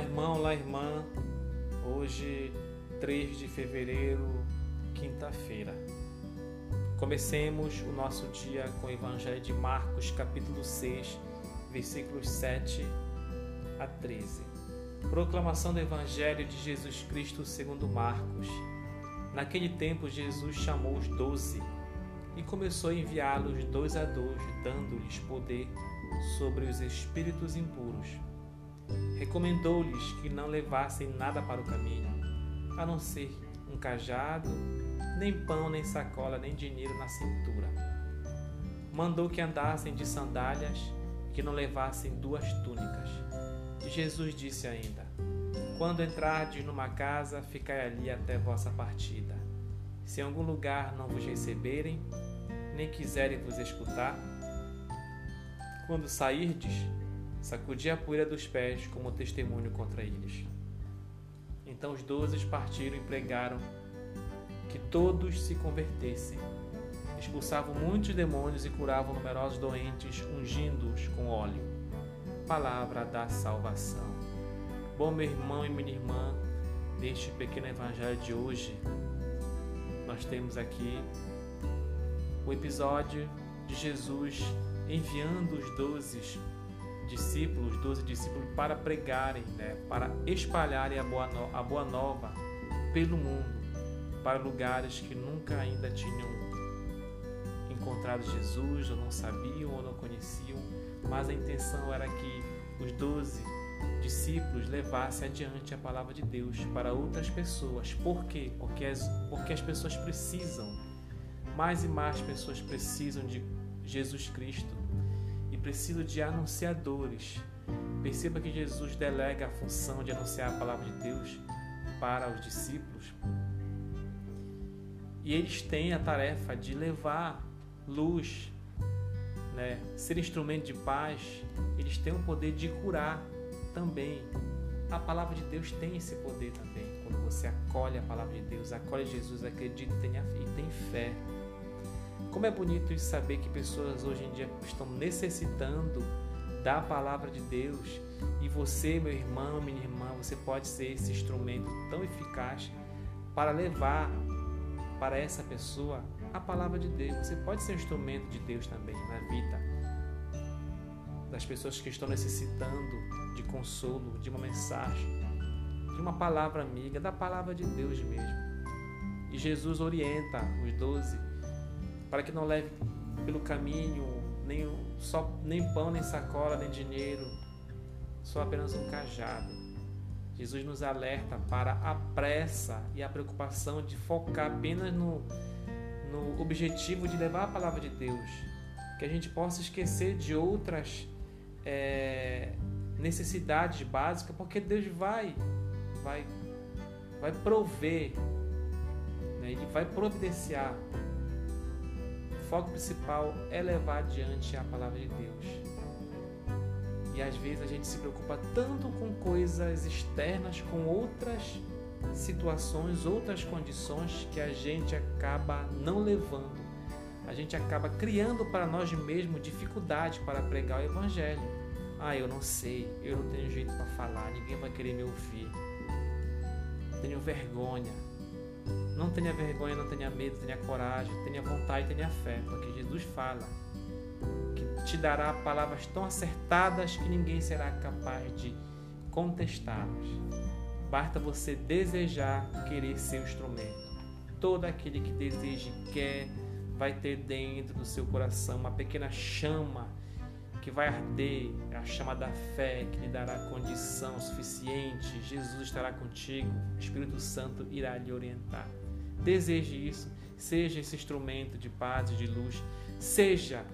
irmão, olá, irmã. Hoje, 3 de fevereiro, quinta-feira. Comecemos o nosso dia com o Evangelho de Marcos, capítulo 6, versículos 7 a 13. Proclamação do Evangelho de Jesus Cristo segundo Marcos. Naquele tempo, Jesus chamou os doze e começou a enviá-los dois a dois, dando-lhes poder sobre os espíritos impuros. Recomendou-lhes que não levassem nada para o caminho, a não ser um cajado, nem pão, nem sacola, nem dinheiro na cintura. Mandou que andassem de sandálias, que não levassem duas túnicas. E Jesus disse ainda: Quando entrardes numa casa, ficai ali até vossa partida. Se em algum lugar não vos receberem, nem quiserem vos escutar, quando sairdes, sacudi a poeira dos pés como testemunho contra eles. Então os doze partiram e pregaram que todos se convertessem. Expulsavam muitos demônios e curavam numerosos doentes, ungindo-os com óleo. Palavra da salvação. Bom, meu irmão e minha irmã, neste pequeno evangelho de hoje, nós temos aqui o episódio de Jesus enviando os doze discípulos, doze discípulos, para pregarem, né, para espalharem a boa, no, a boa nova pelo mundo, para lugares que nunca ainda tinham encontrado Jesus, ou não sabiam, ou não conheciam, mas a intenção era que os doze discípulos levassem adiante a palavra de Deus para outras pessoas. Por quê? Porque as, porque as pessoas precisam, mais e mais pessoas precisam de Jesus Cristo preciso de anunciadores. Perceba que Jesus delega a função de anunciar a palavra de Deus para os discípulos. E eles têm a tarefa de levar luz, né? ser instrumento de paz. Eles têm o poder de curar também. A palavra de Deus tem esse poder também. Quando você acolhe a palavra de Deus, acolhe Jesus, acredita e tem fé. Como é bonito saber que pessoas hoje em dia estão necessitando da palavra de Deus e você, meu irmão, minha irmã, você pode ser esse instrumento tão eficaz para levar para essa pessoa a palavra de Deus. Você pode ser um instrumento de Deus também na vida das pessoas que estão necessitando de consolo, de uma mensagem, de uma palavra amiga, da palavra de Deus mesmo. E Jesus orienta os doze para que não leve pelo caminho nem, só, nem pão, nem sacola, nem dinheiro, só apenas um cajado. Jesus nos alerta para a pressa e a preocupação de focar apenas no, no objetivo de levar a palavra de Deus, que a gente possa esquecer de outras é, necessidades básicas, porque Deus vai, vai, vai prover, né? Ele vai providenciar foco principal é levar adiante a palavra de Deus. E às vezes a gente se preocupa tanto com coisas externas, com outras situações, outras condições que a gente acaba não levando. A gente acaba criando para nós mesmos dificuldade para pregar o evangelho. Ah, eu não sei, eu não tenho jeito para falar, ninguém vai querer me ouvir. Tenho vergonha, não tenha vergonha, não tenha medo, tenha coragem, tenha vontade, tenha fé, porque Jesus fala que te dará palavras tão acertadas que ninguém será capaz de contestá-las. Basta você desejar querer ser um instrumento. Todo aquele que deseja e quer vai ter dentro do seu coração uma pequena chama que vai arder, a chama da fé que lhe dará condição suficiente. Jesus estará contigo, o Espírito Santo irá lhe orientar. Deseje isso, seja esse instrumento de paz e de luz, seja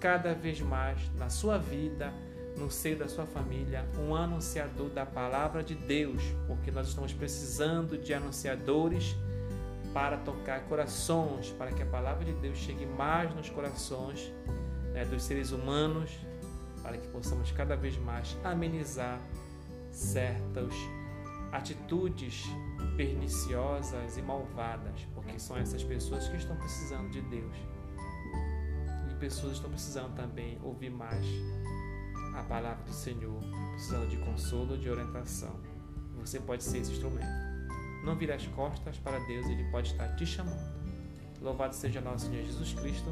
cada vez mais na sua vida, no seio da sua família, um anunciador da palavra de Deus, porque nós estamos precisando de anunciadores para tocar corações, para que a palavra de Deus chegue mais nos corações né, dos seres humanos, para que possamos cada vez mais amenizar certos atitudes perniciosas e malvadas, porque são essas pessoas que estão precisando de Deus. E pessoas estão precisando também ouvir mais a palavra do Senhor, precisando de consolo, de orientação. você pode ser esse instrumento. Não vire as costas para Deus, Ele pode estar te chamando. Louvado seja nosso Senhor Jesus Cristo.